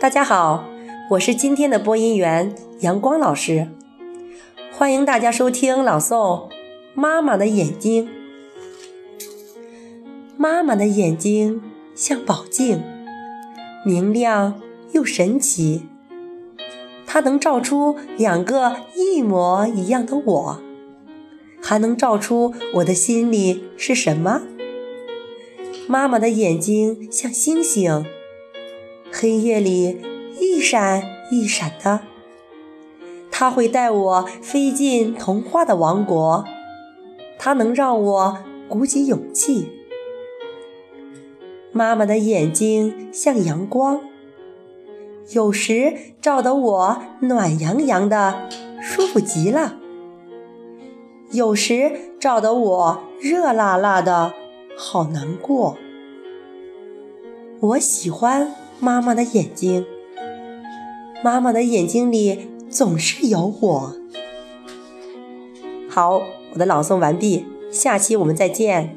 大家好，我是今天的播音员阳光老师，欢迎大家收听朗诵《妈妈的眼睛》。妈妈的眼睛像宝镜，明亮又神奇，它能照出两个一模一样的我，还能照出我的心里是什么。妈妈的眼睛像星星，黑夜里一闪一闪的。它会带我飞进童话的王国，它能让我鼓起勇气。妈妈的眼睛像阳光，有时照得我暖洋洋的，舒服极了；有时照得我热辣辣的。好难过。我喜欢妈妈的眼睛，妈妈的眼睛里总是有我。好，我的朗诵完毕，下期我们再见。